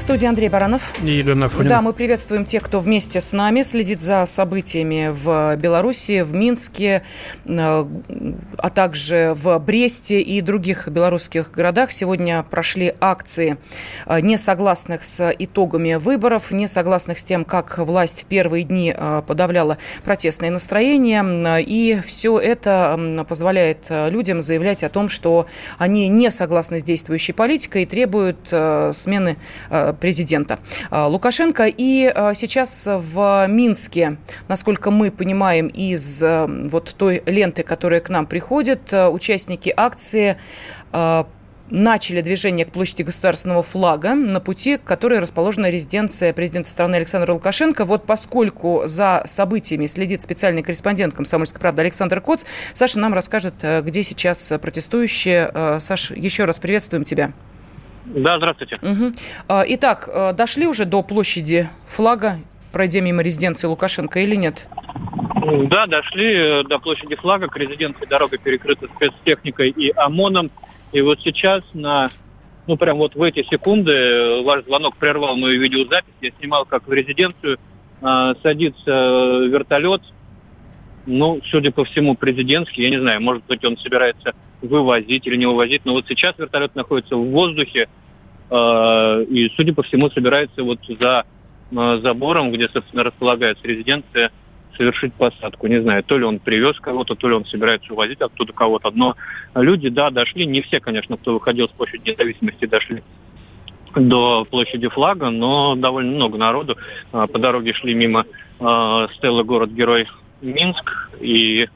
В студии Андрей Баранов. И Елена Афонина. Да, мы приветствуем тех, кто вместе с нами следит за событиями в Беларуси, в Минске, э, а также в Бресте и других белорусских городах. Сегодня прошли акции э, несогласных с итогами выборов, несогласных с тем, как власть в первые дни э, подавляла протестные настроения. И все это позволяет людям заявлять о том, что они не согласны с действующей политикой и требуют смены президента э, Лукашенко. И э, сейчас в Минске, насколько мы понимаем из э, вот той ленты, которая к нам приходит, э, участники акции э, начали движение к площади государственного флага на пути, к которой расположена резиденция президента страны Александра Лукашенко. Вот поскольку за событиями следит специальный корреспондент «Комсомольской правды» Александр Коц, Саша нам расскажет, где сейчас протестующие. Э, Саш, еще раз приветствуем тебя. Да, здравствуйте. А, Итак, э, дошли уже до площади флага, пройдя мимо резиденции Лукашенко или нет? Да, дошли э, до площади флага, к резиденции дорога перекрыта спецтехникой и ОМОНом. И вот сейчас на, ну прям вот в эти секунды э, ваш звонок прервал мою видеозапись. Я снимал, как в резиденцию э, садится вертолет. Ну, судя по всему, президентский. Я не знаю, может быть, он собирается вывозить или не вывозить. Но вот сейчас вертолет находится в воздухе. э, и, судя по всему, собирается вот за э, забором, где, собственно, располагается резиденция, совершить посадку. Не знаю, то ли он привез кого-то, то ли он собирается увозить оттуда кого-то. Но люди, да, дошли. Не все, конечно, кто выходил с площади независимости, дошли до площади флага, но довольно много народу. А, По дороге шли мимо э, стелы город-герой Минск. И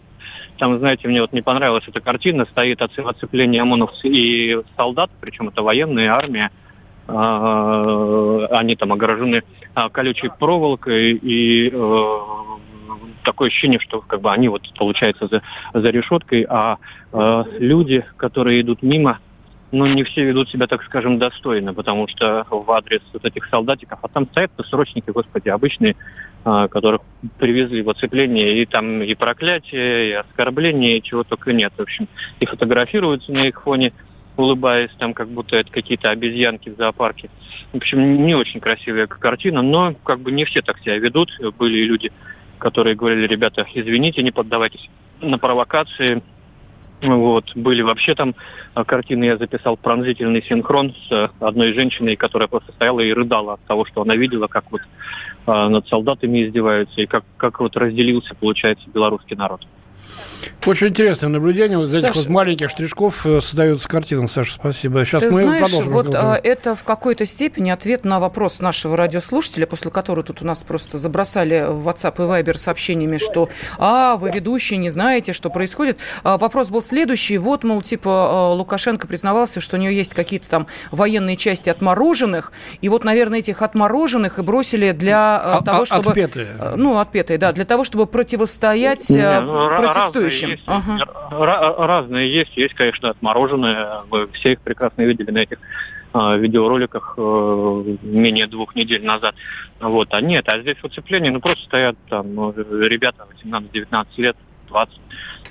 там, знаете, мне вот не понравилась эта картина. Стоит оце- оцепление ОМОНов и солдат, причем это военная армия. А, Они там огорожены а, колючей проволокой и э, такое ощущение, что как бы они вот получается за, за решеткой, а э, люди, которые идут мимо, ну, не все ведут себя, так скажем, достойно, потому что в адрес вот этих солдатиков, а там стоят срочники, господи, обычные, а, которых привезли в оцепление, и там и проклятие, и оскорбления, и чего только нет. В общем, и фотографируются на их фоне, улыбаясь, там как будто это какие-то обезьянки в зоопарке. В общем, не очень красивая картина, но как бы не все так себя ведут. Были люди, которые говорили, ребята, извините, не поддавайтесь на провокации, вот. Были вообще там а, картины, я записал пронзительный синхрон с а, одной женщиной, которая просто стояла и рыдала от того, что она видела, как вот а, над солдатами издеваются, и как, как вот разделился, получается, белорусский народ. Очень интересное наблюдение. Вот из этих Саша- вот маленьких штришков э, создаются картины. Саша, спасибо. Сейчас Ты мы знаешь, продолжим вот разговор. а, это в какой-то степени ответ на вопрос нашего радиослушателя, после которого тут у нас просто забросали в WhatsApp и Viber сообщениями, что «А, вы ведущие, не знаете, что происходит». А, вопрос был следующий. Вот, мол, типа, а, Лукашенко признавался, что у него есть какие-то там военные части отмороженных, и вот, наверное, этих отмороженных и бросили для а, А- того, а- чтобы... отпетые. Ну, отпетые, да, для того, чтобы противостоять Не, ну, протестующим. Разные есть, Ага. Ра- разные есть. Есть, конечно, отмороженные. Вы все их прекрасно видели на этих а, видеороликах э, менее двух недель назад. Вот, а нет, а здесь уцепление, ну просто стоят там ну, ребята 18-19 лет, 20,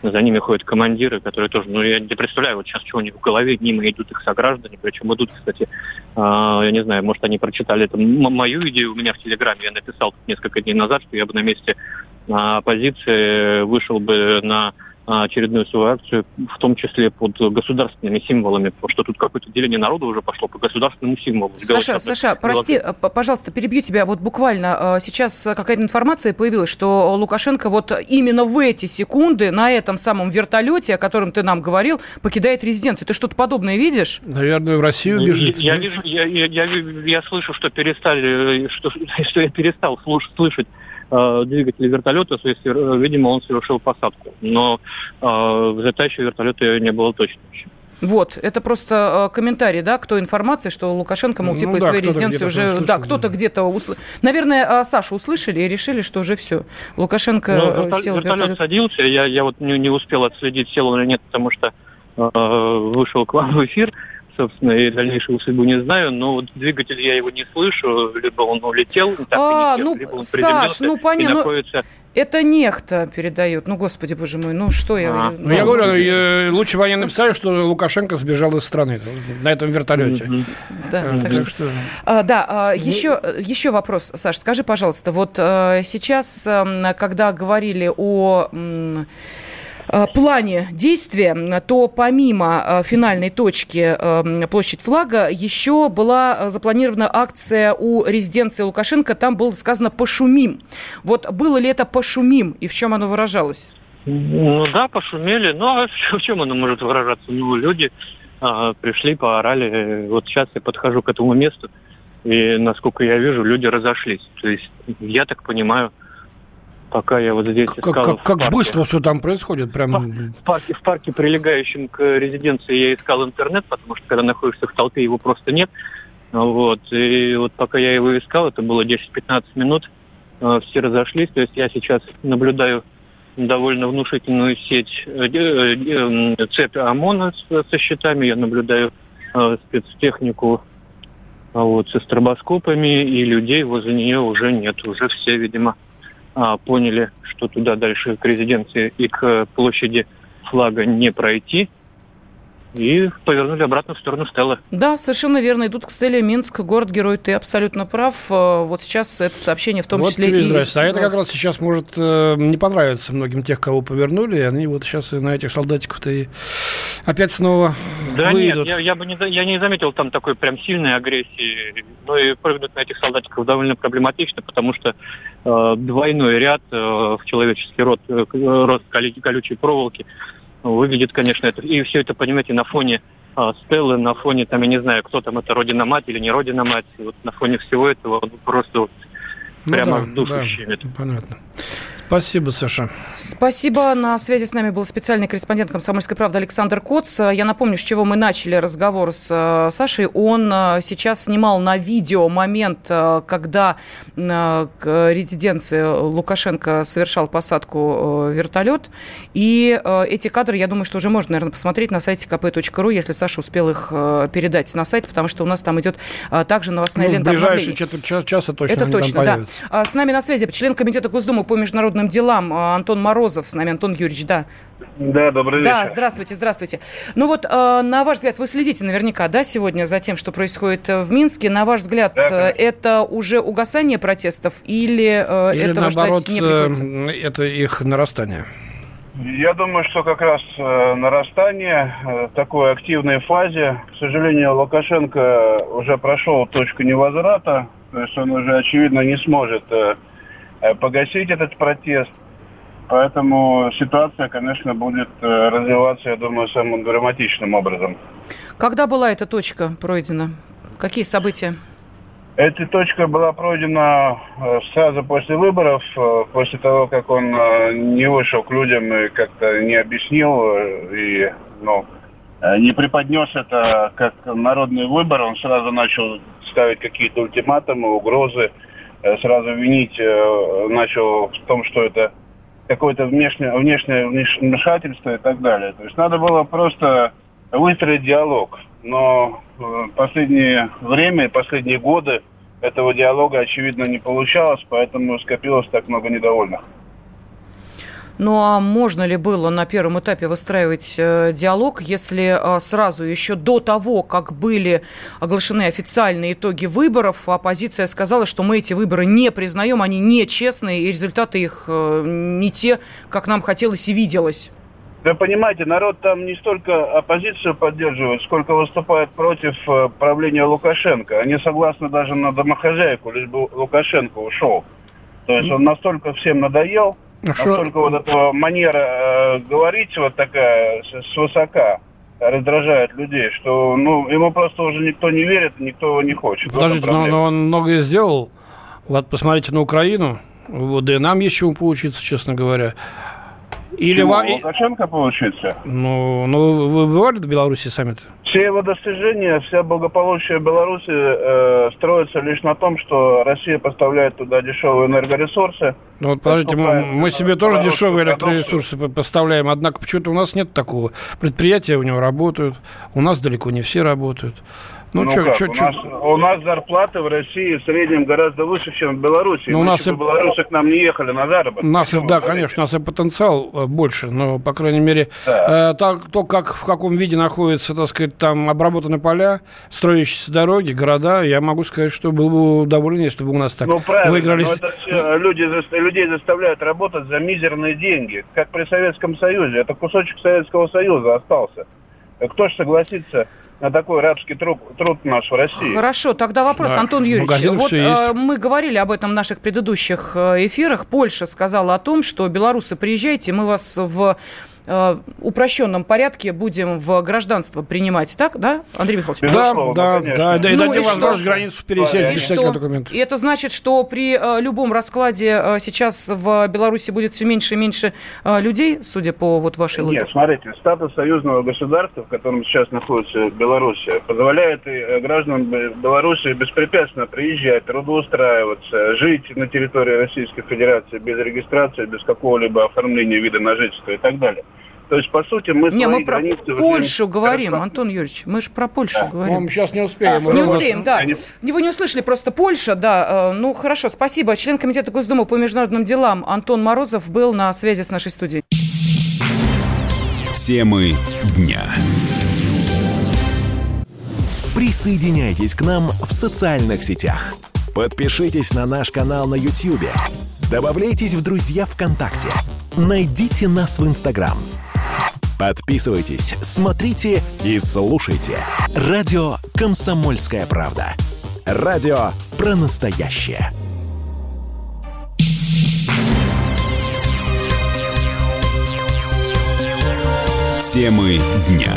за ними ходят командиры, которые тоже, ну я не представляю, вот сейчас что у них в голове, мимо идут их сограждане, причем идут, кстати, а, я не знаю, может они прочитали это мою идею у меня в Телеграме, я написал несколько дней назад, что я бы на месте оппозиции вышел бы на а, очередную свою акцию, в том числе под государственными символами, потому что тут какое-то деление народа уже пошло по государственному символу. Саша, Саша, прости, э, пожалуйста, перебью тебя. Вот буквально э, сейчас э, какая-то информация появилась, что Лукашенко вот именно в эти секунды на этом самом вертолете, о котором ты нам говорил, покидает резиденцию. Ты что-то подобное видишь? Наверное, в Россию бежит. Я, я, я, я, я слышу, что перестали, э, что, что я перестал слуш- слышать э, двигатель вертолета, то есть, э, видимо, он совершил посадку. Но э, вертолета не было точно еще. Вот, это просто э, комментарий, да, кто информации, что Лукашенко, мол, типа ну, из да, своей резиденции уже... Услышал, да, кто-то да. где-то... Усл... Наверное, э, Сашу услышали и решили, что уже все. Лукашенко ну, вертолет, сел в вертолет. садился, я, я вот не, не успел отследить, сел он или нет, потому что э, вышел к вам в эфир собственно, и дальнейшую судьбу не знаю, но вот двигатель я его не слышу, либо он улетел, так а, и не ну, либо он Саш, ну понятно, находится... Это нехто передает. Ну, господи, боже мой, ну что я... А, ну, я говорю, я, лучше военные написали, что Лукашенко сбежал из страны на этом вертолете. Да, а, так что... что... А, да, а, еще, еще вопрос, Саш, скажи, пожалуйста, вот а, сейчас, а, когда говорили о... Э, плане действия, то помимо э, финальной точки э, площадь флага еще была запланирована акция у резиденции Лукашенко. Там было сказано «пошумим». Вот было ли это «пошумим» и в чем оно выражалось? Ну да, пошумели. Ну а в чем оно может выражаться? Ну, люди а, пришли, поорали. Вот сейчас я подхожу к этому месту, и, насколько я вижу, люди разошлись. То есть, я так понимаю, пока я вот здесь как, искал. Как, как быстро все там происходит? Прям... В парке, в парке, прилегающем к резиденции, я искал интернет, потому что когда находишься в толпе, его просто нет. Вот. И вот пока я его искал, это было 10-15 минут, э, все разошлись. То есть я сейчас наблюдаю довольно внушительную сеть, э, э, цепь ОМОНа со счетами, я наблюдаю спецтехнику вот, со стробоскопами, и людей возле нее уже нет. Уже все, видимо, а, поняли, что туда дальше к резиденции и к площади флага не пройти, и повернули обратно в сторону Стеллы. Да, совершенно верно. Идут к Стелле Минск, город-герой. Ты абсолютно прав. Э, вот сейчас это сообщение в том вот числе и... Здрасте. А это как раз сейчас может э, не понравиться многим тех, кого повернули, и они вот сейчас и на этих солдатиков-то и опять снова да выйдут. нет, я, я бы не, я не заметил там такой прям сильной агрессии. Но и прыгнуть на этих солдатиков довольно проблематично, потому что э, двойной ряд э, в человеческий рот, э, рост колючей проволоки выглядит, конечно, это. И все это, понимаете, на фоне а, Стеллы, на фоне, там, я не знаю, кто там, это Родина-мать или не Родина-мать. Вот на фоне всего этого просто вот, ну прямо да, душу да, щемит. Понятно. Спасибо, Саша. Спасибо. На связи с нами был специальный корреспондент «Комсомольской правды» Александр Коц. Я напомню, с чего мы начали разговор с э, Сашей. Он э, сейчас снимал на видео момент, э, когда к резиденции Лукашенко совершал посадку вертолет. И эти кадры, я думаю, что уже можно, наверное, посмотреть на сайте kp.ru, если Саша успел их передать на сайт, потому что у нас там идет также новостная ну, лента в ближайшие четверть часа точно Это точно, да. А с нами на связи член Комитета Госдумы по международным международным делам а, Антон Морозов с нами. Антон Юрьевич, да. Да, добрый вечер. Да, здравствуйте, здравствуйте. Ну вот, а, на ваш взгляд, вы следите наверняка, да, сегодня за тем, что происходит э, в Минске. На ваш взгляд, да, э, это уже угасание протестов или, э, или этого наоборот, ждать не приходится? это их нарастание? Я думаю, что как раз нарастание в такой активной фазе. К сожалению, Лукашенко уже прошел точку невозврата, то есть он уже, очевидно, не сможет Э, погасить этот протест. Поэтому ситуация, конечно, будет э, развиваться, я думаю, самым драматичным образом. Когда была эта точка пройдена? Какие события? Эта точка была пройдена э, сразу после выборов, после того, как он не вышел к людям и как-то не объяснил и ну, не преподнес это как народный выбор. Он сразу начал ставить какие-то ультиматумы, угрозы. Э, сразу винить э, начал в том, что это какое-то внешнее, внешнее вмешательство и так далее. То есть надо было просто выстроить диалог. Но в последнее время, последние годы этого диалога, очевидно, не получалось, поэтому скопилось так много недовольных. Ну а можно ли было на первом этапе выстраивать э, диалог, если э, сразу еще до того, как были оглашены официальные итоги выборов, оппозиция сказала, что мы эти выборы не признаем, они нечестные, и результаты их э, не те, как нам хотелось и виделось? Да понимаете, народ там не столько оппозицию поддерживает, сколько выступает против правления Лукашенко. Они согласны даже на домохозяйку, лишь бы Лукашенко ушел. То есть он настолько всем надоел, Насколько вот эта манера э, говорить вот такая с высока раздражает людей, что ну ему просто уже никто не верит, никто его не хочет. Подождите, но, но он многое сделал. Вот посмотрите на Украину, вот, да и нам есть чему поучиться, честно говоря. Или Чему, ва... Лукашенко получится? Ну, ну, вы бывали в Беларуси саммит? Все его достижения, вся благополучие Беларуси э, строится лишь на том, что Россия поставляет туда дешевые энергоресурсы. Ну вот подождите, мы, мы себе тоже дешевые электроресурсы по- поставляем, однако почему-то у нас нет такого. Предприятия у него работают, у нас далеко не все работают. Ну, Ну чё, как, чё- у, чё- Нас, у нас зарплаты в России в среднем гораздо выше, чем в Беларуси. Ну, у нас и- белорусы к нам не ехали на заработок. У нас, и- Почему да, конечно, у нас и потенциал э, больше, но, по крайней мере, Да. э, так, то, как, в каком виде находятся, так сказать, там обработаны поля, строящиеся дороги, города, я могу сказать, что был бы доволен, если бы у нас так Ну, правильно, выиграли. но это люди, людей заставляют работать за мизерные деньги, как при Советском Союзе. Это кусочек Советского Союза остался. Кто же согласится на такой рабский труд, труд наш в России? Хорошо, тогда вопрос, Да, Антон Юрьевич. магазинах Вот э, мы говорили об этом в наших предыдущих э, эфирах. Польша сказала о том, что белорусы, приезжайте, мы вас в э, упрощенном порядке будем в гражданство принимать. Так, да, Андрей Михайлович? Да, да, да, да, и Ну дадим и возможность что? границу пересечь И без что? всяких документов. И это значит, что при э, любом раскладе э, сейчас в Беларуси будет все меньше и меньше э, людей, судя по вот вашей логике? Нет, смотрите, статус союзного государства, в котором сейчас находится Белоруссия, позволяет гражданам Бе- Беларуси беспрепятственно приезжать, трудоустраиваться, жить на территории Российской Федерации без регистрации, без какого-либо оформления вида на жительство и так далее. То есть, по сути, мы Не, мы про Польшу говорим, хорошо- Антон Юрьевич. Мы же про Польшу Да. Ну, говорим. мы сейчас не успеем. Не успеем, да. Они- Вы не услышали, просто Польша, да. э, Ну, хорошо, спасибо. Член Комитета Госдумы по международным делам Антон Морозов был на связи с нашей студией. Темы дня. Присоединяйтесь к нам в социальных сетях. Подпишитесь на наш канал на YouTube. Добавляйтесь в друзья ВКонтакте. Найдите нас в Инстаграм. Подписывайтесь, смотрите и слушайте. Радио «Комсомольская правда». Радио про настоящее. Темы дня.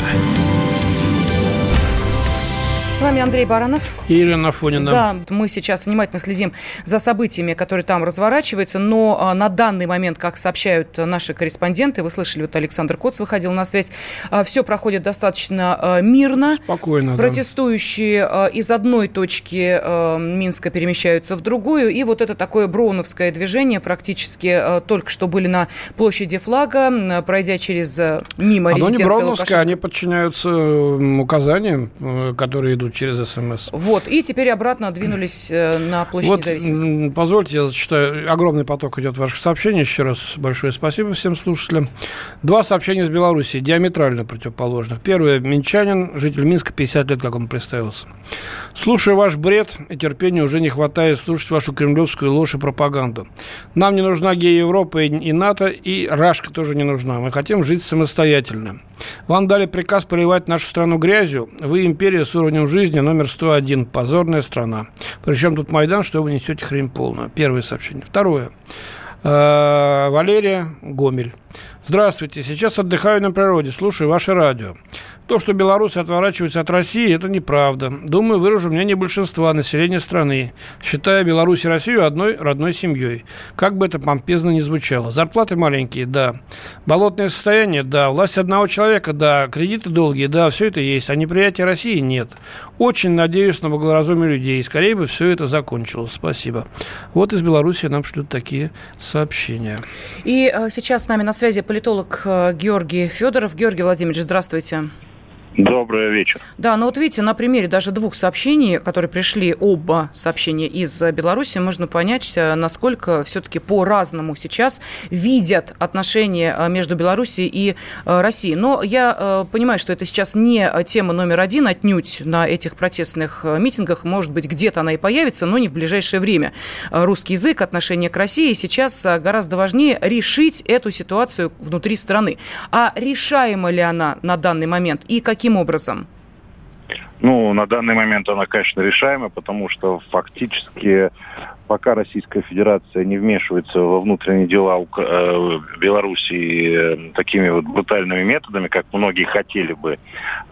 С вами Андрей Баранов. И Елена Афонина. Да, мы сейчас внимательно следим за событиями, которые там разворачиваются, но а, на данный момент, как сообщают наши корреспонденты, вы слышали, вот Александр Коц выходил на связь, все проходит достаточно а, мирно. Спокойно, да. Протестующие а, из одной точки а, Минска перемещаются в другую, и вот это такое броуновское движение практически а, только что были на площади флага, пройдя через а, мимо Оно не резиденции Броуновское, Лукашенко. они подчиняются указаниям, э, которые идут через СМС. Вот, и теперь обратно двинулись э, на площадь Вот, независимости. позвольте, я зачитаю. Огромный поток идет ваших сообщений. Еще раз большое спасибо всем слушателям. Два сообщения из Беларуси, диаметрально противоположных. Первое. Минчанин, житель Минска, 50 лет, как он представился. Слушаю ваш бред, и терпения уже не хватает слушать вашу кремлевскую ложь и пропаганду. Нам не нужна гей-Европа и, и НАТО, и Рашка тоже не нужна. Мы хотим жить самостоятельно. Вам дали приказ поливать нашу страну грязью. Вы империя с уровнем жизни номер 101. Позорная страна. Причем тут Майдан, что вы несете хрень полную. Первое сообщение. Второе. Э, Валерия Гомель. Здравствуйте. Сейчас отдыхаю на природе, слушаю ваше радио. То, что белорусы отворачиваются от России, это неправда. Думаю, выражу мнение большинства населения страны, считая Беларусь и Россию одной родной семьей. Как бы это помпезно ни звучало. Зарплаты маленькие, да. Болотное состояние, да. Власть одного человека, да. Кредиты долгие, да. Все это есть. А неприятия России нет. Очень надеюсь на благоразумие людей. Скорее бы все это закончилось. Спасибо. Вот из Беларуси нам шлют такие сообщения. И э, сейчас с нами на связи политолог э, Георгий Федоров. Георгий Владимирович, здравствуйте. Добрый вечер. Да, ну вот видите, на примере даже двух сообщений, которые пришли, оба сообщения из Беларуси, можно понять, э, насколько все-таки по-разному сейчас видят отношения э, между Беларусью и э, Россией. Но я понимаю, что это сейчас не тема номер один отнюдь на этих протестных митингах. Может быть, где-то она и появится, но не в ближайшее время. Русский язык, отношение к России сейчас гораздо важнее решить эту ситуацию внутри страны. А решаема ли она на данный момент и каким образом? Ну, на данный момент она, конечно, решаема, потому что фактически пока Российская Федерация не вмешивается во внутренние дела э, Белоруссии э, такими вот брутальными методами, как многие хотели бы,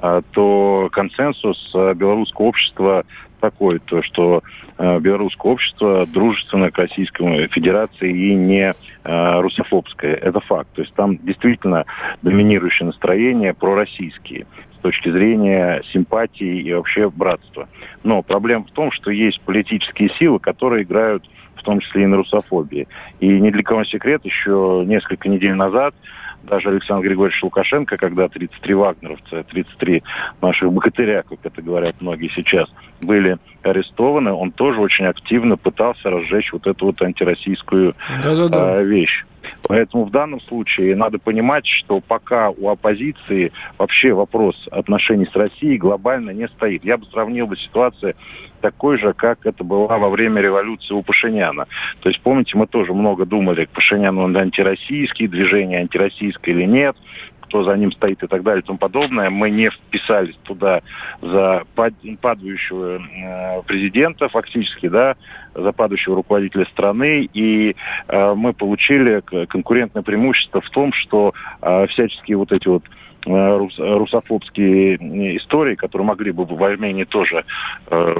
э, то консенсус белорусского общества такой, то что белорусское общество дружественно к Российской Федерации и не русофобское. Это факт. То есть там действительно доминирующее настроение пророссийские точки зрения симпатии и вообще братства. Но проблема в том, что есть политические силы, которые играют в том числе и на русофобии. И ни для кого секрет, еще несколько недель назад даже Александр Григорьевич Лукашенко, когда 33 вагнеровца, 33 наших богатыря, как это говорят многие сейчас, были арестованы, он тоже очень активно пытался разжечь вот эту вот антироссийскую Э, вещь. Поэтому в данном случае надо понимать, что пока у оппозиции вообще вопрос отношений с Россией глобально не стоит. Я бы сравнил бы ситуацию такой же, как это была во время революции у Пашиняна. То есть, помните, мы тоже много думали, Пашинян он антироссийский, движение антироссийское или нет кто за ним стоит и так далее и тому подобное. Мы не вписались туда за падающего э, президента фактически, да, за падающего руководителя страны, и э, мы получили конкурентное преимущество в том, что э, всяческие вот эти вот русофобские истории, которые могли бы в Армении тоже э,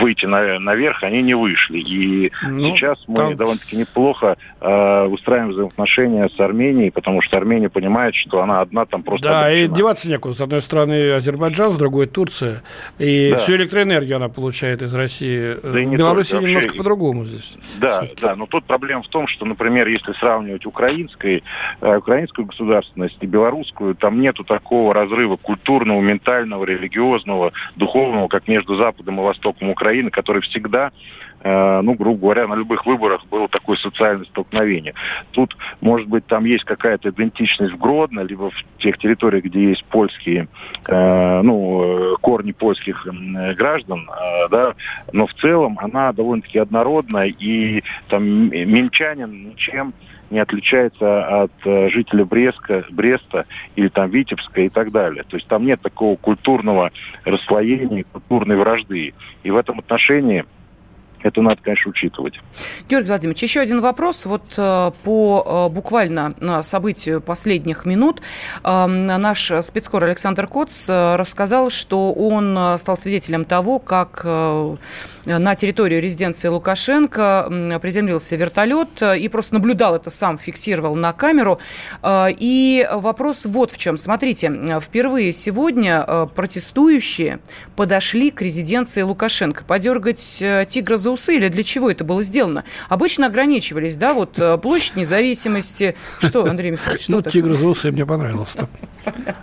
выйти на, наверх, они не вышли. И ну, сейчас мы там... довольно-таки неплохо э, устраиваем взаимоотношения с Арменией, потому что Армения понимает, что она одна там просто... Да, обречена. и деваться некуда. С одной стороны Азербайджан, с другой Турция. И да. всю электроэнергию она получает из России. Да в Беларуси вообще... немножко по-другому здесь. Да, да, но тут проблема в том, что, например, если сравнивать украинской, э, украинскую государственность и белорусскую, там нету нету такого разрыва культурного, ментального, религиозного, духовного, как между Западом и Востоком Украины, который всегда ну, грубо говоря, на любых выборах было такое социальное столкновение. Тут, может быть, там есть какая-то идентичность в Гродно, либо в тех территориях, где есть польские, э, ну, корни польских э, граждан, э, да, но в целом она довольно-таки однородна, и там минчанин ничем не отличается от э, жителя Бреска, Бреста или там Витебска и так далее. То есть там нет такого культурного расслоения, культурной вражды. И в этом отношении это надо, конечно, учитывать. Георгий Владимирович, еще один вопрос. Вот э, по э, буквально событию последних минут наш спецкор Александр Коц рассказал, что он стал свидетелем того, как на территорию резиденции Лукашенко приземлился вертолет и просто наблюдал это сам, фиксировал на камеру. И вопрос вот в чем. Смотрите, впервые сегодня протестующие подошли к резиденции Лукашенко. Подергать тигра за усы или для чего это было сделано? Обычно ограничивались, да, вот э, площадь независимости. Что, Андрей Михайлович, что ну, тигр за усы мне понравился.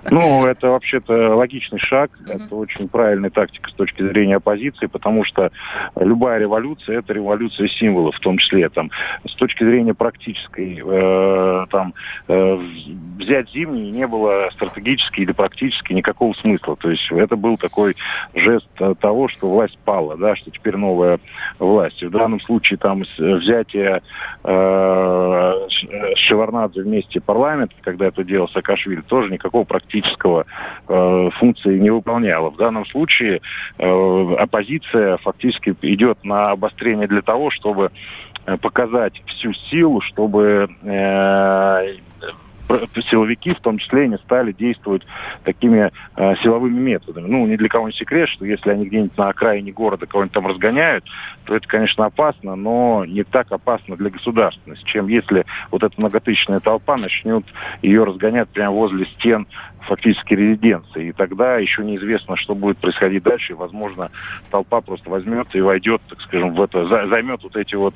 Ну, это вообще-то логичный шаг, это очень правильная тактика с точки зрения оппозиции, потому что любая революция – это революция символов, в том числе там, с точки зрения практической. Э, там, э, взять зимний не было стратегически или практически никакого смысла. То есть это был такой жест того, что власть пала, да, что теперь новая власти. В данном случае там взятие э, Шеварнадзе вместе парламента, когда это делал Саакашвили, тоже никакого практического э, функции не выполняло. В данном случае э, оппозиция фактически идет на обострение для того, чтобы э, показать всю силу, чтобы э, силовики в том числе не стали действовать такими э, силовыми методами. Ну, ни для кого не секрет, что если они где-нибудь на окраине города кого-нибудь там разгоняют, то это, конечно, опасно, но не так опасно для государственности, чем если вот эта многотысячная толпа начнет ее разгонять прямо возле стен фактически резиденции. И тогда еще неизвестно, что будет происходить дальше. И, возможно, толпа просто возьмет и войдет, так скажем, в это, займет вот эти вот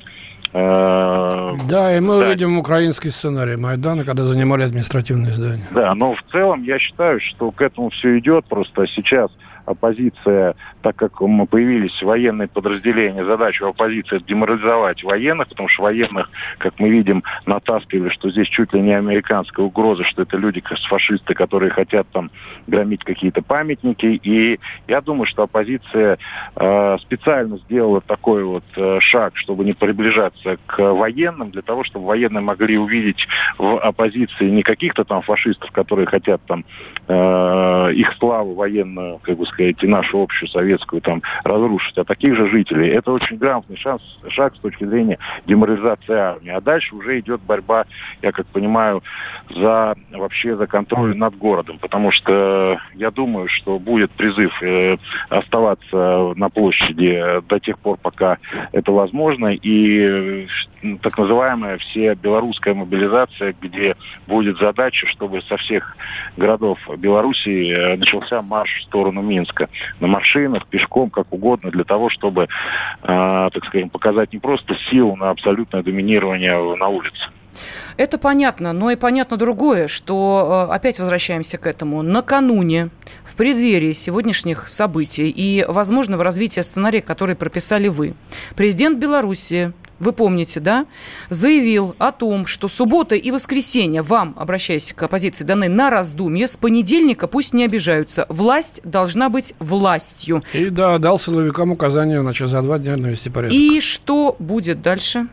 Э, да, и мы да. увидим украинский сценарий Майдана, когда занимали административные здания. Да, но в целом я считаю, что к этому все идет. Просто сейчас оппозиция, так как появились военные подразделения, задача оппозиции деморализовать военных, потому что военных, как мы видим, натаскивали, что здесь чуть ли не американская угроза, что это люди, фашисты, которые хотят там громить какие-то памятники. И я думаю, что оппозиция э, специально сделала такой вот э, шаг, чтобы не приближаться к военным для того, чтобы военные могли увидеть в оппозиции не каких-то там фашистов, которые хотят там э, их славу военную, как бы сказать, нашу общую советскую там разрушить, а таких же жителей. Это очень грамотный шанс, шаг с точки зрения деморализации армии. А дальше уже идет борьба, я как понимаю, за вообще за контроль над городом, потому что я думаю, что будет призыв э, оставаться на площади до тех пор, пока это возможно, и э, так называемая все белорусская мобилизация, где будет задача, чтобы со всех городов Белоруссии э, начался марш в сторону Минска на машинах, пешком, как угодно, для того, чтобы, так скажем, показать не просто силу на абсолютное доминирование на улице. Это понятно, но и понятно другое, что э, опять возвращаемся к этому. Накануне, в преддверии сегодняшних событий и возможного развития сценария, который прописали вы, президент Беларуси вы помните, да, заявил о том, что суббота и воскресенье вам, обращаясь к оппозиции, даны на раздумье. С понедельника пусть не обижаются. Власть должна быть властью. И да, дал силовикам указание значит, за два дня навести порядок. И что будет дальше?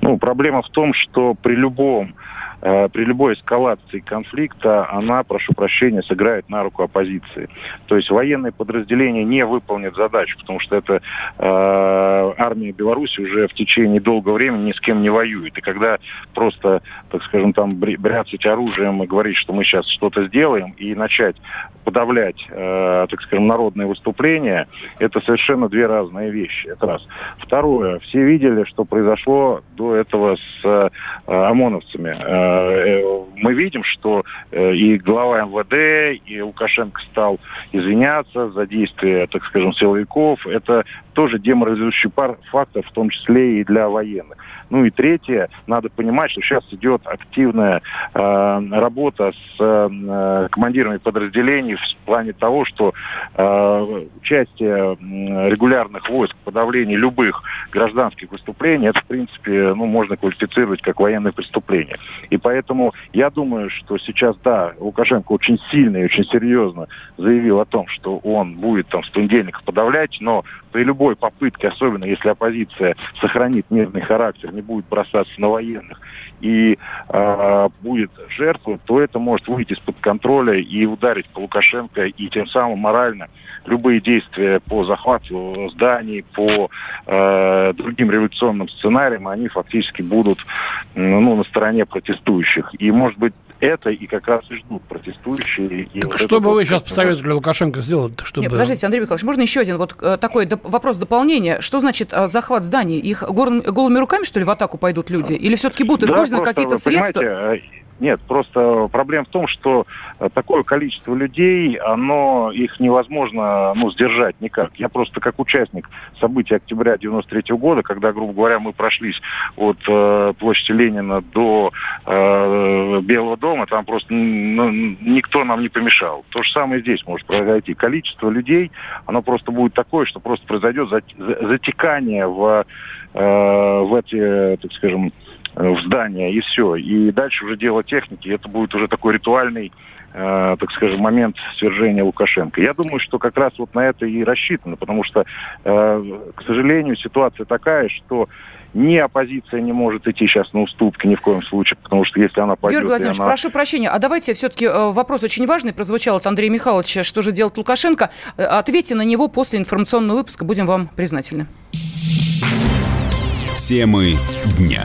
Ну, проблема в том, что при любом при любой эскалации конфликта она, прошу прощения, сыграет на руку оппозиции. То есть военные подразделения не выполнят задачу, потому что это э, армия Беларуси уже в течение долгого времени ни с кем не воюет. И когда просто, так скажем, там бряцать оружием и говорить, что мы сейчас что-то сделаем, и начать подавлять, э, так скажем, народные выступления, это совершенно две разные вещи. Это раз. Второе. Все видели, что произошло до этого с э, ОМОНовцами. Э, мы видим, что э, и глава МВД, и Лукашенко стал извиняться за действия, так скажем, силовиков. Это тоже деморализующий фактор, в том числе и для военных. Ну и третье, надо понимать, что сейчас идет активная э, работа с э, командирами подразделений в плане того, что э, участие э, регулярных войск в подавлении любых гражданских выступлений, это, в принципе, ну, можно квалифицировать как военное преступление. И поэтому я думаю, что сейчас, да, Лукашенко очень сильно и очень серьезно заявил о том, что он будет там с понедельника подавлять, но при любой попытке, особенно если оппозиция сохранит мирный характер, не будет бросаться на военных и э, будет жертвой, то это может выйти из-под контроля и ударить по Лукашенко, и тем самым морально любые действия по захвату зданий, по э, другим революционным сценариям, они фактически будут ну, на стороне протестующих. И, может быть, это и как раз и ждут протестующие. И так вот что бы вы сейчас посоветовали Лукашенко сделать? Чтобы... Нет, подождите, Андрей Михайлович, можно еще один вот э, такой вопрос дополнения? Что значит э, захват зданий? Их голыми руками, что ли, в атаку пойдут люди? Или все-таки будут использованы да, какие-то средства? Э, нет, просто проблема в том, что э, такое количество людей, оно их невозможно ну, сдержать никак. Я просто как участник событий октября 93 года, когда, грубо говоря, мы прошлись от э, площади Ленина до э, Белого дома, там просто ну, никто нам не помешал. То же самое здесь может произойти. Количество людей, оно просто будет такое, что просто произойдет затекание в, э, в эти, так скажем, Э, в здание, и все. И дальше уже дело техники, это будет уже такой ритуальный э, так скажем, момент свержения Лукашенко. Я думаю, что как раз вот на это и рассчитано, потому что, э, к сожалению, ситуация такая, что ни оппозиция не может идти сейчас на уступки ни в коем случае, потому что если она пойдет... Георгий Владимирович, она... прошу прощения, а давайте все-таки э, вопрос очень важный прозвучал от Андрея Михайловича, что же делать Лукашенко. Э, ответьте на него после информационного выпуска, будем вам признательны. Темы дня.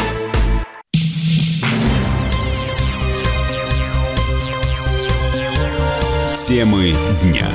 Темы дня.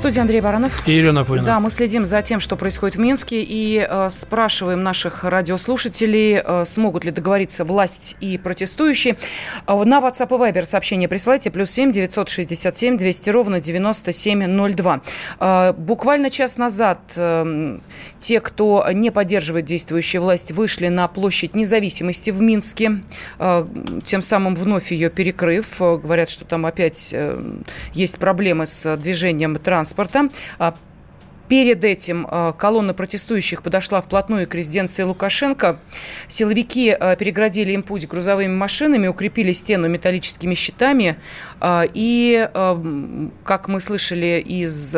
Студии Андрей Баранов. И Ирина Пойна. Да, мы следим за тем, что происходит в Минске, и э, спрашиваем наших радиослушателей, э, смогут ли договориться власть и протестующие. Э, на WhatsApp и Viber сообщение присылайте, плюс 7 967 200 ровно 9702. Э, буквально час назад э, те, кто не поддерживает действующую власть, вышли на площадь независимости в Минске, э, тем самым вновь ее перекрыв. Э, говорят, что там опять э, есть проблемы с движением транспорта. А перед этим э, колонна протестующих подошла вплотную к резиденции Лукашенко. Силовики э, переградили им путь грузовыми машинами, укрепили стену металлическими щитами. Э, и, как мы слышали из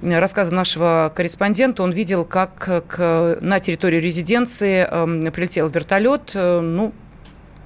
рассказа нашего корреспондента, он видел, как на территорию резиденции прилетел вертолет. Ну,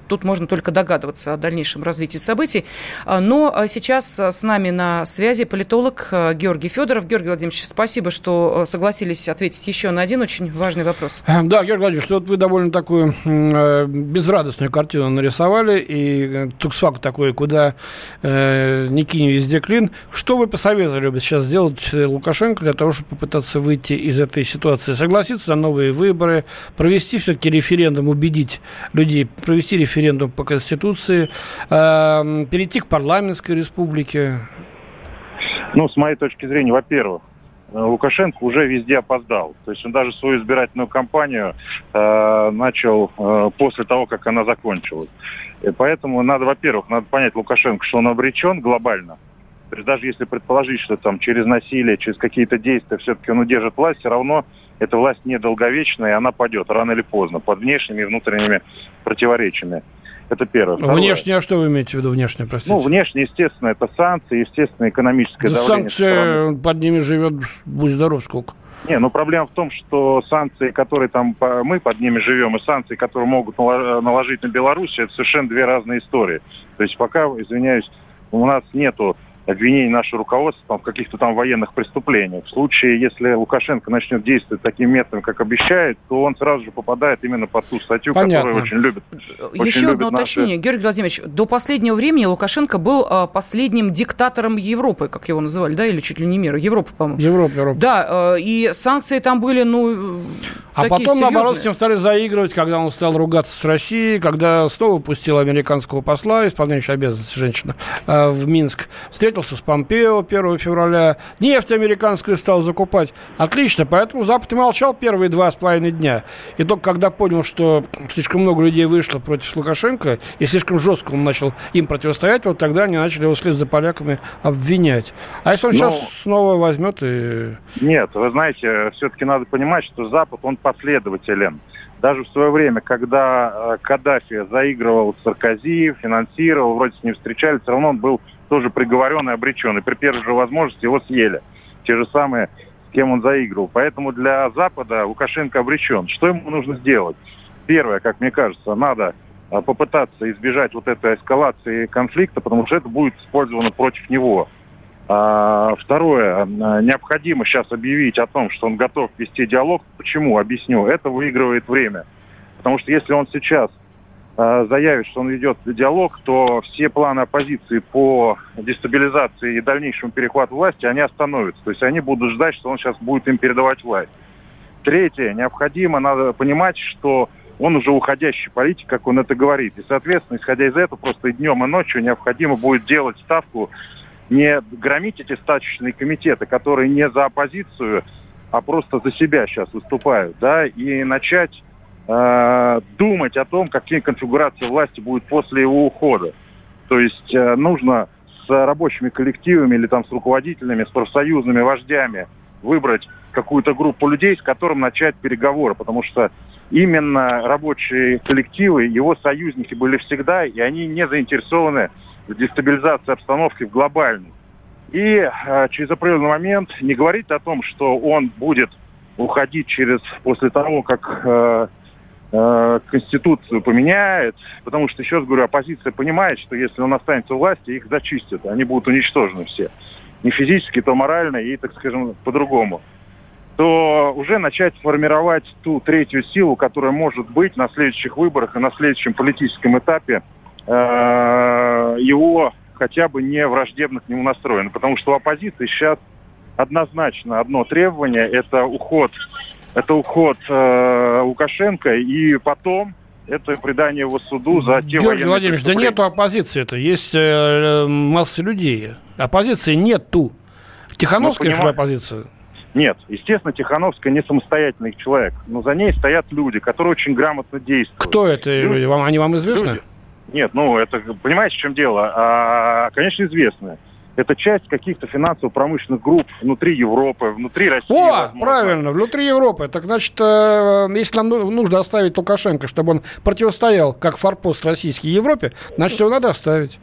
тут можно только догадываться о дальнейшем развитии событий. А, но а, сейчас а, с нами на связи политолог Георгий Федоров. Георгий Владимирович, спасибо, что согласились ответить еще на один очень важный вопрос. Да, Георгий Владимирович, вот вы довольно такую э, безрадостную картину нарисовали, и э, туксфак такой, куда э, не кинь везде клин. Что вы посоветовали бы сейчас сделать э, Лукашенко для того, чтобы попытаться выйти из этой ситуации? Согласиться на новые выборы, провести все-таки референдум, убедить людей, провести референдум референдум по Конституции, э, перейти к парламентской республике? Ну, с моей точки зрения, во-первых, э, Лукашенко уже везде опоздал. То есть он даже свою избирательную кампанию э, начал э, после того, как она закончилась. И поэтому надо, во-первых, надо понять Лукашенко, что он обречен глобально. То есть даже если предположить, что там через насилие, через какие-то действия все-таки он удержит власть, все равно эта власть недолговечная, и она падет рано или поздно под внешними и внутренними противоречиями. Это первое. Второе. Внешне, а что вы имеете в виду внешне, простите? Ну, внешне, естественно, это санкции, естественно, экономическое да давление. Санкции, под ними живет, будь здоров, сколько. Не, ну проблема в том, что санкции, которые там мы под ними живем, и санкции, которые могут наложить на Беларусь, это совершенно две разные истории. То есть пока, извиняюсь, у нас нету обвинений нашего руководства в каких-то там военных преступлениях. В случае, если Лукашенко начнет действовать таким методом, как обещает, то он сразу же попадает именно под ту статью, Понятно. которую очень любит. Еще очень одно уточнение. Наши... Георгий Владимирович, до последнего времени Лукашенко был а, последним диктатором Европы, как его называли, да, или чуть ли не мира? Европа, по-моему. Европа, Европа. Да, а, и санкции там были, ну, А потом, серьезные. наоборот, с ним стали заигрывать, когда он стал ругаться с Россией, когда снова пустил американского посла, исполняющего обязанности женщина, а, в Минск. Встретил встретился с Помпео 1 февраля, нефть американскую стал закупать. Отлично, поэтому Запад и молчал первые два с половиной дня. И только когда понял, что слишком много людей вышло против Лукашенко, и слишком жестко он начал им противостоять, вот тогда они начали его вслед за поляками обвинять. А если он Но... сейчас снова возьмет и... Нет, вы знаете, все-таки надо понимать, что Запад, он последователен даже в свое время, когда э, Каддафи заигрывал Саркози, финансировал, вроде с ним встречались, все равно он был тоже приговорен и обречен. И при первой же возможности его съели. Те же самые, с кем он заигрывал. Поэтому для Запада Лукашенко обречен. Что ему нужно сделать? Первое, как мне кажется, надо а, попытаться избежать вот этой эскалации конфликта, потому что это будет использовано против него. А, второе, а, необходимо сейчас объявить о том, что он готов вести диалог. Почему? Объясню. Это выигрывает время. Потому что если он сейчас заявит, что он ведет диалог, то все планы оппозиции по дестабилизации и дальнейшему перехвату власти, они остановятся. То есть они будут ждать, что он сейчас будет им передавать власть. Третье, необходимо, надо понимать, что он уже уходящий политик, как он это говорит. И, соответственно, исходя из этого, просто и днем, и ночью необходимо будет делать ставку, не громить эти стачечные комитеты, которые не за оппозицию, а просто за себя сейчас выступают, да, и начать э, думать о том, какие конфигурации власти будет после его ухода. То есть э, нужно с рабочими коллективами или там с руководителями, с профсоюзными вождями выбрать какую-то группу людей, с которым начать переговоры, потому что именно рабочие коллективы, его союзники были всегда, и они не заинтересованы в дестабилизации обстановки в глобальной. И э, через определенный момент не говорить о том, что он будет уходить через после того, как Э, Конституцию поменяет, потому что, еще раз говорю, оппозиция понимает, что если он останется у власти, их зачистят, они будут уничтожены все. Не физически, то морально и, так скажем, по-другому то уже начать формировать ту третью силу, которая может быть на следующих выборах и на следующем политическом этапе э, его хотя бы не враждебно к нему настроена. Потому что у оппозиции сейчас однозначно одно требование – это уход, это уход э, Лукашенко, и потом это предание его суду за те Георгий Владимирович, да нету оппозиции это, есть э, масса людей. Оппозиции нету. Тихановская, что оппозиция? Нет, естественно, Тихановская не самостоятельный человек, но за ней стоят люди, которые очень грамотно действуют. Кто это люди? Вам, они вам известны? Люди. Нет, ну это, понимаете, в чем дело? А, конечно, известны. Это часть каких-то финансово-промышленных групп внутри Европы, внутри России. О, возможно. правильно, внутри Европы. Так значит, э, если нам ну, нужно оставить Лукашенко, чтобы он противостоял как форпост российский Европе, значит, его надо оставить.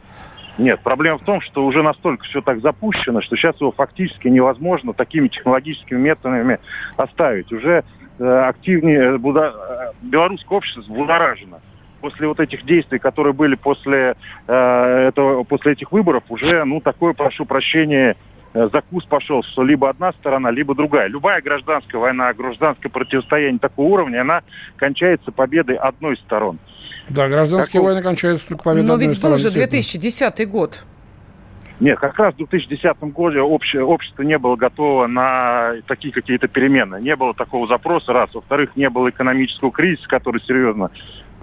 Нет, проблема в том, что уже настолько все так запущено, что сейчас его фактически невозможно такими технологическими методами оставить. Уже э, активнее э. Э, белорусское общество взбудоражено. После вот этих действий, которые были после, э, этого, после этих выборов, уже, ну, такое, прошу прощения, Э, закус пошел, что либо одна сторона, либо другая. Любая гражданская война, гражданское противостояние такого уровня, она кончается победой одной из сторон. Да, гражданские так, войны кончаются только победой Но ведь был же 2010 год. Нет, как раз в 2010 году общее, общество не было готово на такие какие-то перемены. Не было такого запроса, раз. Во-вторых, не было экономического кризиса, который серьезно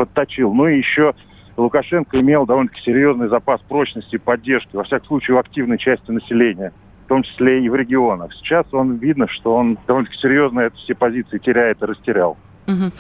подточил. Ну и еще Лукашенко имел довольно-таки серьезный запас прочности и поддержки, во всяком случае, у активной части населения том числе и в регионах. Сейчас он видно, что он довольно-таки серьезно эти все позиции теряет и растерял. Угу.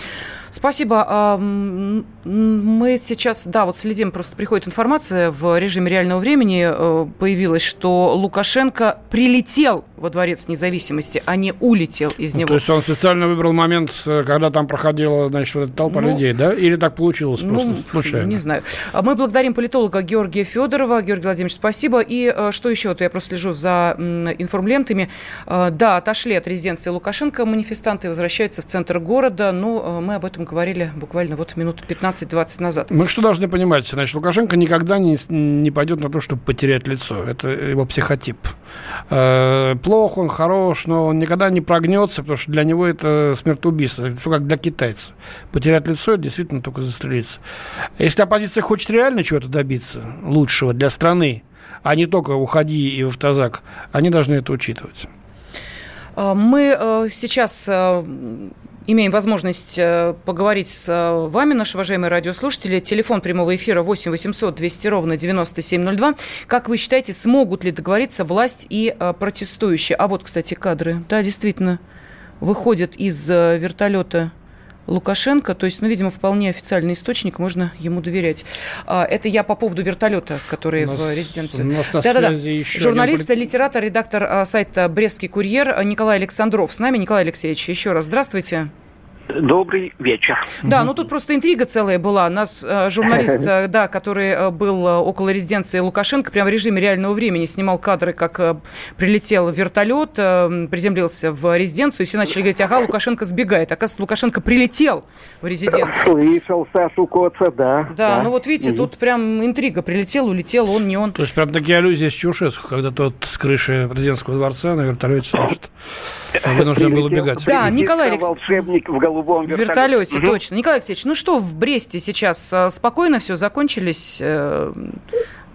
Спасибо. А, мы сейчас, да, вот следим, просто приходит информация в режиме реального времени, э, появилась, что Лукашенко прилетел во Дворец независимости, а не улетел из ну, него. То есть он специально выбрал момент, э, когда там проходила, значит, вот эта толпа ну, людей, да? Или так получилось просто ну, случайно? Не знаю. А мы благодарим политолога Георгия Федорова. Георгий Владимирович, спасибо. И э, что еще? Вот я просто слежу за информлентами. Да, отошли от резиденции Лукашенко манифестанты, возвращаются в центр города, но мы об этом говорили буквально вот минут 15-20 назад. Мы что должны понимать? Значит, Лукашенко никогда не, не пойдет на то, чтобы потерять лицо. Это его психотип. Э, плох он, хорош, но он никогда не прогнется, потому что для него это смертоубийство. Это все как для китайца. Потерять лицо – это действительно только застрелиться. Если оппозиция хочет реально чего-то добиться лучшего для страны, а не только уходи и в автозак, они должны это учитывать. Э, мы э, сейчас имеем возможность э, поговорить с э, вами, наши уважаемые радиослушатели. Телефон прямого эфира 8 800 200 ровно 9702. Как вы считаете, смогут ли договориться власть и э, протестующие? А вот, кстати, кадры. Да, действительно, выходят из вертолета Лукашенко, то есть, ну, видимо, вполне официальный источник, можно ему доверять. А, это я по поводу вертолета, который нас, в резиденции. Да-да-да. Журналист, один... литератор, редактор а, сайта «Брестский курьер» Николай Александров с нами. Николай Алексеевич, еще раз здравствуйте. Добрый вечер. Да, ну тут просто интрига целая была. Нас э, журналист, э, да, который э, был около резиденции Лукашенко, прямо в режиме реального времени снимал кадры, как прилетел вертолет, приземлился в резиденцию, и все начали говорить, ага, Лукашенко сбегает. Оказывается, Лукашенко прилетел в резиденцию. Слышал Сашу Коца, да. Да, да. ну вот видите, угу. тут прям интрига. Прилетел, улетел, он, не он. То есть прям такие аллюзии с Чаушеску, когда тот с крыши президентского дворца на вертолете, значит, вынужден был убегать. Да, Николай Алексеевич. волшебник в голубом голубом вертолете. вертолете угу. точно. Николай Алексеевич, ну что в Бресте сейчас? Э, спокойно все закончились э,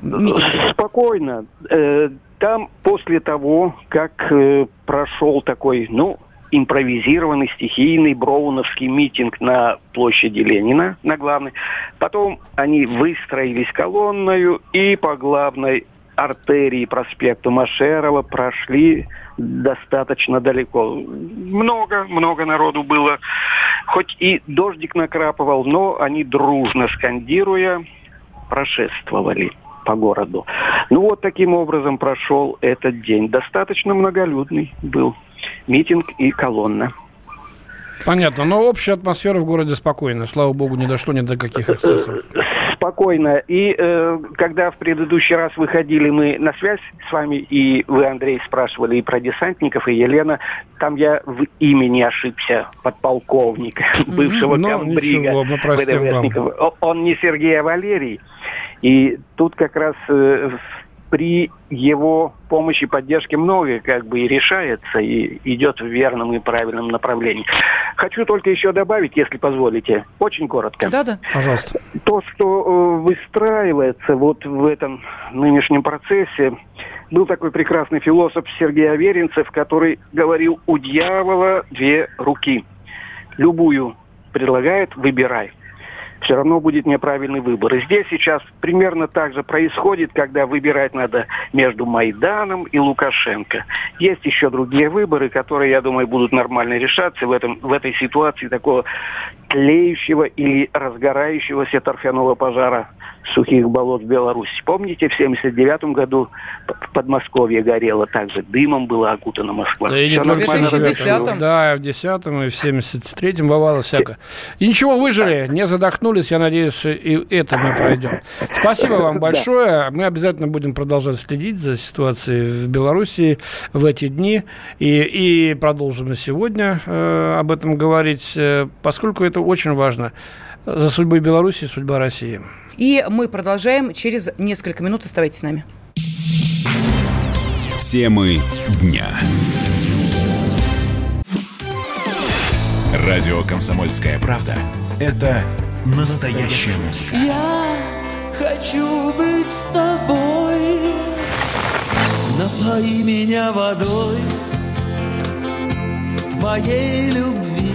митинги? Спокойно. Э, там после того, как э, прошел такой, ну, импровизированный стихийный броуновский митинг на площади Ленина, на главной. Потом они выстроились колонною и по главной артерии проспекта Машерова прошли достаточно далеко. Много, много народу было. Хоть и дождик накрапывал, но они дружно скандируя прошествовали по городу. Ну вот таким образом прошел этот день. Достаточно многолюдный был митинг и колонна. Понятно, но общая атмосфера в городе спокойная. Слава богу, не дошло ни до каких эксцессов. Спокойно. И э, когда в предыдущий раз выходили мы на связь с вами, и вы, Андрей, спрашивали и про десантников, и Елена, там я в имени ошибся, подполковник, бывшего ну, комбрига. Ничего, Он не Сергей, а Валерий. И тут как раз э, при его помощи и поддержке многое как бы и решается, и идет в верном и правильном направлении. Хочу только еще добавить, если позволите, очень коротко. Да-да. Пожалуйста. То, что э, выстраивается вот в этом нынешнем процессе, Был такой прекрасный философ Сергей Аверинцев, который говорил, у дьявола две руки. Любую предлагает, выбирай все равно будет неправильный выбор. И здесь сейчас примерно так же происходит, когда выбирать надо между Майданом и Лукашенко. Есть еще другие выборы, которые, я думаю, будут нормально решаться в, этом, в этой ситуации такого тлеющего или разгорающегося торфяного пожара сухих болот в Беларуси. Помните, в 79 году Подмосковье горело, также дымом была окутана Москва. Да, и не в 2010 Да, в 10 и в 73-м бывало всякое. И ничего, выжили, не задохнулись, я надеюсь, и это мы пройдем. Спасибо вам большое. Мы обязательно будем продолжать следить за ситуацией в Беларуси в эти дни. И, и продолжим и сегодня э, об этом говорить, э, поскольку это очень важно за судьбой Беларуси и судьба России. И мы продолжаем через несколько минут. Оставайтесь с нами. Темы дня. Радио «Комсомольская правда» — это настоящая музыка. Я хочу быть с тобой. Напои меня водой твоей любви.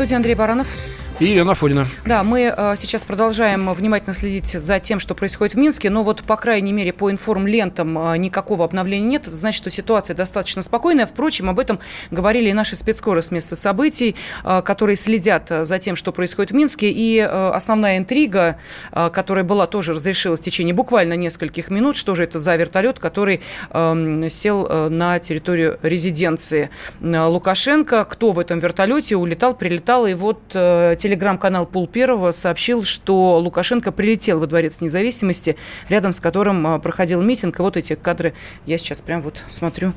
Студии Андрей Баранов. И Елена Фонина. Да, мы э, сейчас продолжаем внимательно следить за тем, что происходит в Минске, но вот, по крайней мере, по информлентам э, никакого обновления нет. Это значит, что ситуация достаточно спокойная. Впрочем, об этом говорили и наши спецскоры с места событий, э, которые следят за тем, что происходит в Минске. И э, основная интрига, э, которая была тоже разрешилась в течение буквально нескольких минут, что же это за вертолет, который э, сел на территорию резиденции э, Лукашенко. Кто в этом вертолете улетал, прилетал, и вот э, телеграм-канал Пул Первого сообщил, что Лукашенко прилетел во Дворец независимости, рядом с которым а, проходил митинг. И вот эти кадры я сейчас прям вот смотрю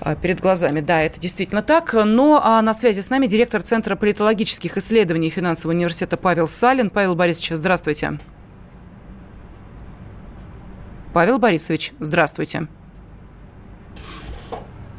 а, перед глазами. Да, это действительно так. Но а на связи с нами директор Центра политологических исследований финансового университета Павел Салин. Павел Борисович, здравствуйте. Павел Борисович, здравствуйте.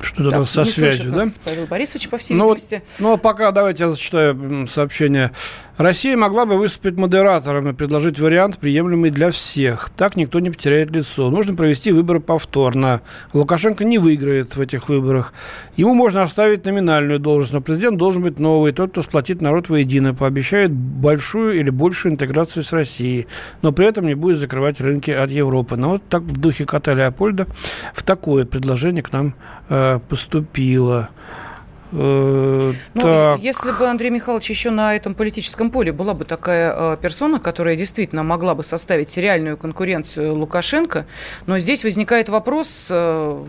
Что-то там со связью, да? Павел Борисович, по всей ну, видимости. Ну, ну, пока давайте я зачитаю сообщение Россия могла бы выступить модератором и предложить вариант, приемлемый для всех. Так никто не потеряет лицо. Нужно провести выборы повторно. Лукашенко не выиграет в этих выборах. Ему можно оставить номинальную должность, но президент должен быть новый, тот, кто сплотит народ воедино, пообещает большую или большую интеграцию с Россией, но при этом не будет закрывать рынки от Европы. Но вот так в духе кота Леопольда в такое предложение к нам э, поступило. Э, ну, так. Если бы Андрей Михайлович еще на этом политическом поле была бы такая э, персона, которая действительно могла бы составить реальную конкуренцию Лукашенко, но здесь возникает вопрос, э,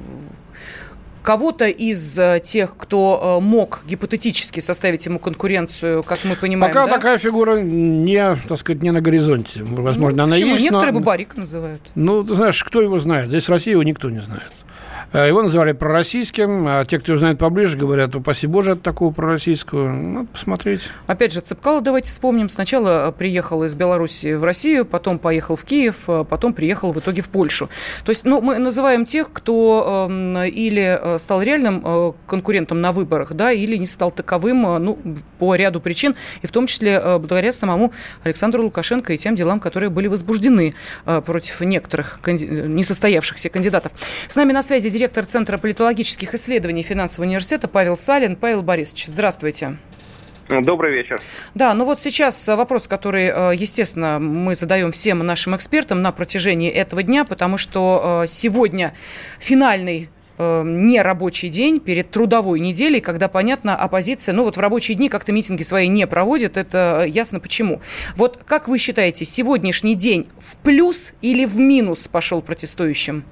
кого-то из тех, кто мог гипотетически составить ему конкуренцию, как мы понимаем. Пока да? такая фигура не, так сказать, не на горизонте. Возможно, ну, она почему? есть. Некоторые но... Бабарик называют. Ну, ты знаешь, кто его знает? Здесь в России его никто не знает. Э, его называли пророссийским, а те, кто знает поближе, говорят, упаси Боже от такого пророссийского. Надо посмотреть. Опять же, Цепкало давайте вспомним. Сначала приехал из Беларуси в Россию, потом поехал в Киев, а потом приехал в итоге в Польшу. То есть, ну, мы называем тех, кто э, или э, стал реальным э, конкурентом на выборах, да, или не стал таковым, э, ну, по ряду причин, и в том числе э, благодаря самому Александру Лукашенко и тем делам, которые были возбуждены э, против некоторых несостоявшихся кандидатов. С нами на связи директор директор Центра политологических исследований финансового университета Павел Салин. Павел Борисович, здравствуйте. Добрый вечер. Да, ну вот сейчас вопрос, который, э, естественно, мы задаем всем нашим экспертам на протяжении этого дня, потому что э, сегодня финальный э, нерабочий день перед трудовой неделей, когда, понятно, оппозиция, ну вот в рабочие дни как-то митинги свои не проводит, это ясно почему. Вот как вы считаете, сегодняшний день в плюс или в минус пошел протестующим?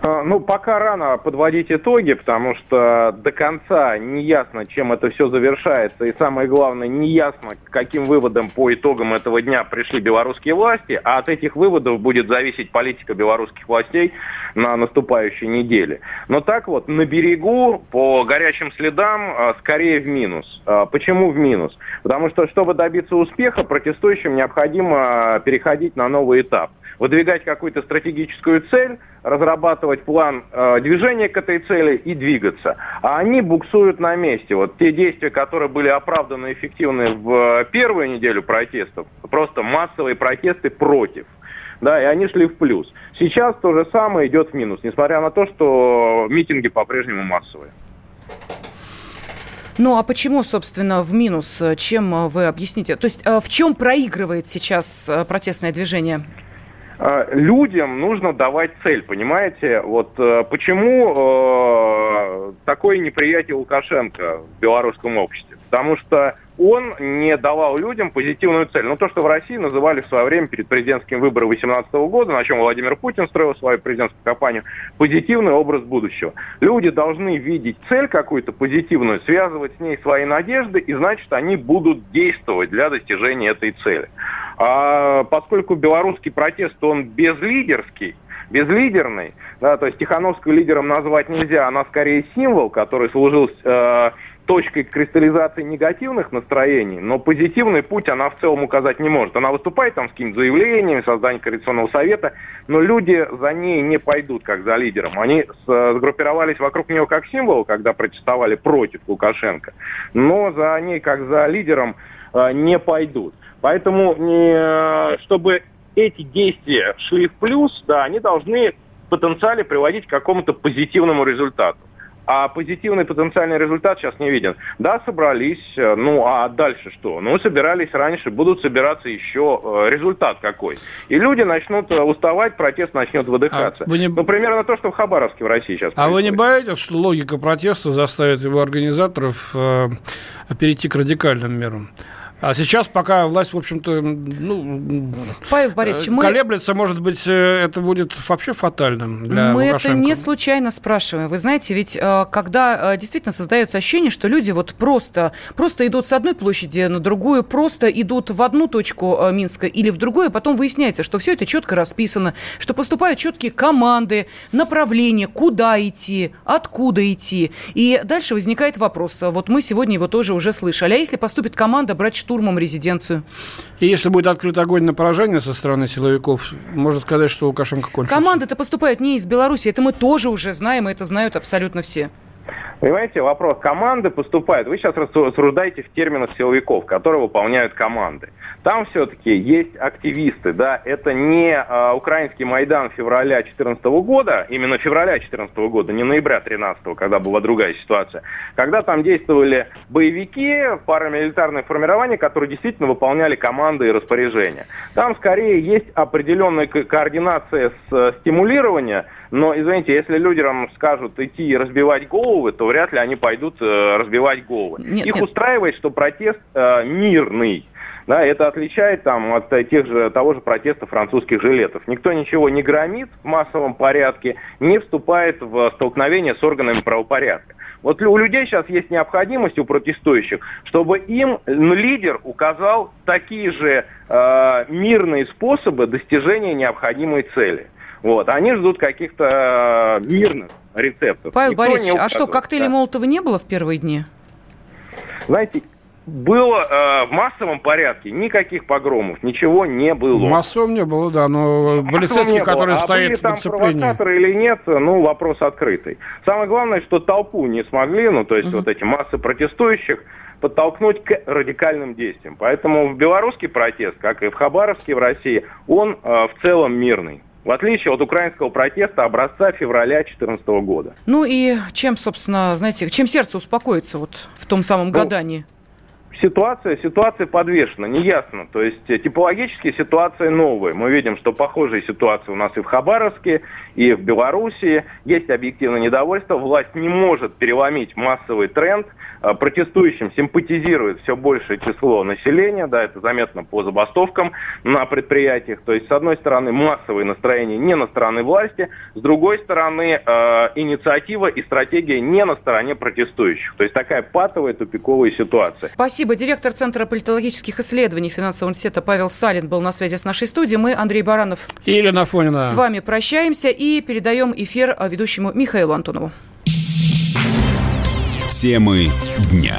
А, ну, пока рано подводить итоги, потому что до конца не ясно, чем это все завершается, и самое главное, не ясно, каким выводам по итогам этого дня пришли белорусские власти, а от этих выводов будет зависеть политика белорусских властей на наступающей неделе. Но так вот, на берегу, по горячим следам, а, скорее в минус. А, почему в минус? Потому что, чтобы добиться успеха, протестующим необходимо переходить на новый этап выдвигать какую-то стратегическую цель, разрабатывать план э, движения к этой цели и двигаться. А они буксуют на месте. Вот те действия, которые были оправданно эффективны в первую неделю протестов, просто массовые протесты против да, и они шли в плюс. Сейчас то же самое идет в минус, несмотря на то, что митинги по-прежнему массовые. Ну а почему, собственно, в минус? Чем вы объясните? То есть э, в чем проигрывает сейчас э, протестное движение? Э, людям нужно давать цель, понимаете? Вот э, почему э, такое неприятие Лукашенко в белорусском обществе? Потому что он не давал людям позитивную цель. Ну, то, что в России называли в свое время перед президентским выбором 2018 года, на чем Владимир Путин строил свою президентскую кампанию, позитивный образ будущего. Люди должны видеть цель какую-то позитивную, связывать с ней свои надежды, и значит, они будут действовать для достижения этой цели. А поскольку белорусский протест, он безлидерский, безлидерный, да, то есть Тихановскую лидером назвать нельзя, она скорее символ, который служил э, точкой кристаллизации негативных настроений, но позитивный путь она в целом указать не может. Она выступает там с какими-то заявлениями, созданием коалиционного совета, но люди за ней не пойдут как за лидером. Они сгруппировались вокруг нее как символ, когда протестовали против Лукашенко, но за ней как за лидером э, не пойдут. Поэтому, не, чтобы эти действия шли в плюс, да, они должны в потенциале приводить к какому-то позитивному результату. А позитивный потенциальный результат сейчас не виден. Да, собрались, э, ну а дальше что? Ну, собирались раньше, будут собираться еще. Э, результат какой? И люди начнут э, уставать, протест начнет выдыхаться. А не... Ну, примерно то, что в Хабаровске в России сейчас А происходит. вы не боитесь, что логика протеста заставит его организаторов э, перейти к радикальным мерам? А сейчас, пока власть, в общем-то, ну, Павел Борисович, мы... колеблется, может быть, э, это будет вообще фатальным для Мы Лукашенко. это не случайно спрашиваем. Вы знаете, ведь э, когда э, действительно создается ощущение, что люди вот просто, просто идут с одной площади на другую, просто идут в одну точку Минска или в другую, а потом выясняется, что все это четко расписано, что поступают четкие команды, направления, куда идти, откуда идти. И дальше возникает вопрос. Вот мы сегодня его тоже уже слышали. А если поступит команда брать штурмом резиденцию. И если будет открыт огонь на поражение со стороны силовиков, можно сказать, что Лукашенко кончился. Команды-то поступают не из Беларуси, это мы тоже уже знаем, и это знают абсолютно все. Понимаете, вопрос команды поступает. Вы сейчас рассуждаете в терминах силовиков, которые выполняют команды. Там все-таки есть активисты, да, это не э, украинский Майдан февраля 2014 года, именно февраля 2014 года, не ноября 2013, когда была другая ситуация, когда там действовали боевики, парамилитарные формирования, которые действительно выполняли команды и распоряжения. Там скорее есть определенная координация с э, стимулирования, но, извините, если людям скажут идти и разбивать головы, то вряд ли они пойдут э, разбивать головы. Нет, Их нет. устраивает, что протест э, мирный. Да, это отличает там, от тех же, того же протеста французских жилетов. Никто ничего не громит в массовом порядке, не вступает в столкновение с органами правопорядка. Вот у людей сейчас есть необходимость, у протестующих, чтобы им лидер указал такие же э, мирные способы достижения необходимой цели. Вот. Они ждут каких-то э, мирных рецептов. Павел Никто Борисович, а что, коктейли да. Молотова не было в первые дни? Знаете, было э, в массовом порядке никаких погромов, ничего не было. Массовом не было, да, но полицейские, которые а стоят были там в провокаторы или нет, ну, вопрос открытый. Самое главное, что толпу не смогли, ну, то есть угу. вот эти массы протестующих, подтолкнуть к радикальным действиям. Поэтому в белорусский протест, как и в Хабаровске в России, он э, в целом мирный в отличие от украинского протеста образца февраля 2014 года. Ну и чем, собственно, знаете, чем сердце успокоится вот в том самом ну, гадании? Ситуация, ситуация подвешена, неясно. То есть э, типологически ситуация новая. Мы видим, что похожие ситуации у нас и в Хабаровске, и в Белоруссии. Есть объективное недовольство. Власть не может переломить массовый тренд. Э, протестующим симпатизирует все большее число населения. Да, это заметно по забастовкам на предприятиях. То есть, с одной стороны, массовые настроения не на стороне власти, с другой стороны, э, инициатива и стратегия не на стороне протестующих. То есть, такая патовая тупиковая ситуация. Спасибо. Директор Центра политологических исследований Финансового университета Павел Салин был на связи с нашей студией. Мы, Андрей Баранов, и Елена Фонина. с вами прощаемся и передаем эфир ведущему Михаилу Антонову. Темы дня.